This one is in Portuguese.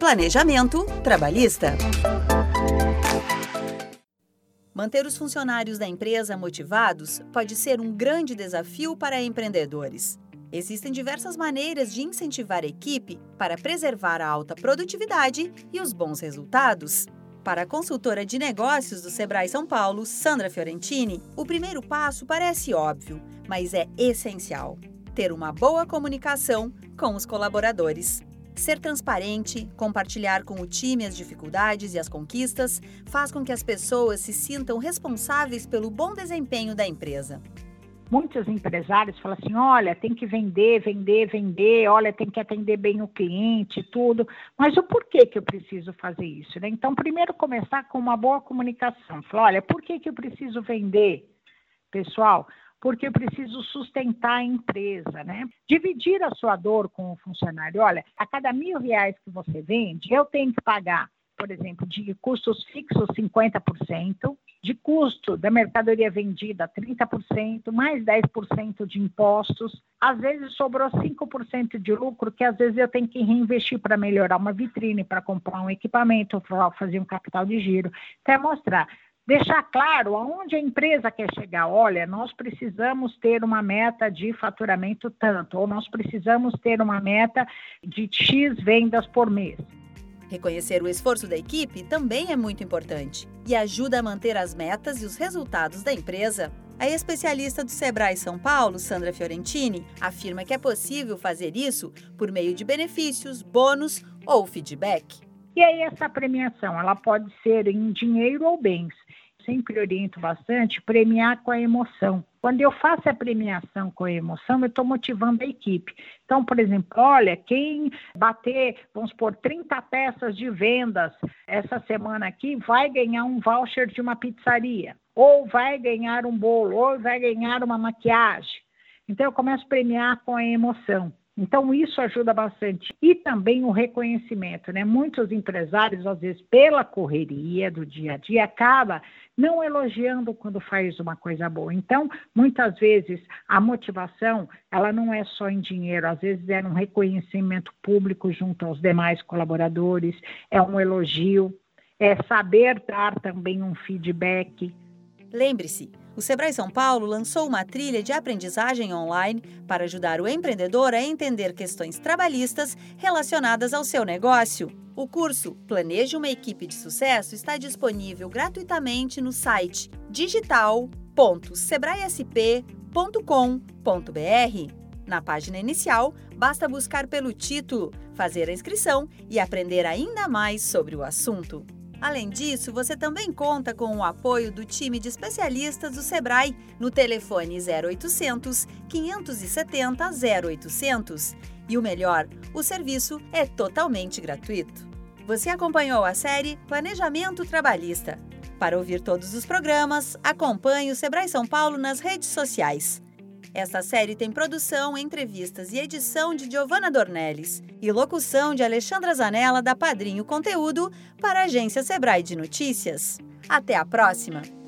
planejamento trabalhista. Manter os funcionários da empresa motivados pode ser um grande desafio para empreendedores. Existem diversas maneiras de incentivar a equipe para preservar a alta produtividade e os bons resultados. Para a consultora de negócios do Sebrae São Paulo, Sandra Fiorentini, o primeiro passo parece óbvio, mas é essencial: ter uma boa comunicação com os colaboradores. Ser transparente, compartilhar com o time as dificuldades e as conquistas, faz com que as pessoas se sintam responsáveis pelo bom desempenho da empresa. Muitos empresários falam assim: olha, tem que vender, vender, vender, olha, tem que atender bem o cliente, tudo. Mas o porquê que eu preciso fazer isso? Né? Então, primeiro começar com uma boa comunicação. Falar, olha, por que, que eu preciso vender? Pessoal, porque eu preciso sustentar a empresa, né? Dividir a sua dor com o funcionário. Olha, a cada mil reais que você vende, eu tenho que pagar, por exemplo, de custos fixos 50%, de custo da mercadoria vendida 30%, mais 10% de impostos. Às vezes sobrou 5% de lucro, que às vezes eu tenho que reinvestir para melhorar uma vitrine, para comprar um equipamento, para fazer um capital de giro. Então, é mostrar deixar claro aonde a empresa quer chegar. Olha, nós precisamos ter uma meta de faturamento tanto, ou nós precisamos ter uma meta de X vendas por mês. Reconhecer o esforço da equipe também é muito importante e ajuda a manter as metas e os resultados da empresa. A especialista do Sebrae São Paulo, Sandra Fiorentini, afirma que é possível fazer isso por meio de benefícios, bônus ou feedback. E aí essa premiação, ela pode ser em dinheiro ou bens sempre oriento bastante, premiar com a emoção. Quando eu faço a premiação com a emoção, eu estou motivando a equipe. Então, por exemplo, olha, quem bater, vamos supor, 30 peças de vendas essa semana aqui, vai ganhar um voucher de uma pizzaria, ou vai ganhar um bolo, ou vai ganhar uma maquiagem. Então, eu começo a premiar com a emoção. Então, isso ajuda bastante. E também o reconhecimento, né? Muitos empresários, às vezes, pela correria do dia a dia, acaba não elogiando quando faz uma coisa boa. Então, muitas vezes, a motivação, ela não é só em dinheiro, às vezes é um reconhecimento público junto aos demais colaboradores, é um elogio, é saber dar também um feedback. Lembre-se, o Sebrae São Paulo lançou uma trilha de aprendizagem online para ajudar o empreendedor a entender questões trabalhistas relacionadas ao seu negócio. O curso Planeje uma equipe de sucesso está disponível gratuitamente no site digital.sebraesp.com.br. Na página inicial, basta buscar pelo título, fazer a inscrição e aprender ainda mais sobre o assunto. Além disso, você também conta com o apoio do time de especialistas do Sebrae no telefone 0800 570 0800. E o melhor, o serviço é totalmente gratuito. Você acompanhou a série Planejamento Trabalhista. Para ouvir todos os programas, acompanhe o Sebrae São Paulo nas redes sociais. Esta série tem produção, entrevistas e edição de Giovanna Dornelles e locução de Alexandra Zanella da Padrinho Conteúdo para a agência Sebrae de Notícias. Até a próxima!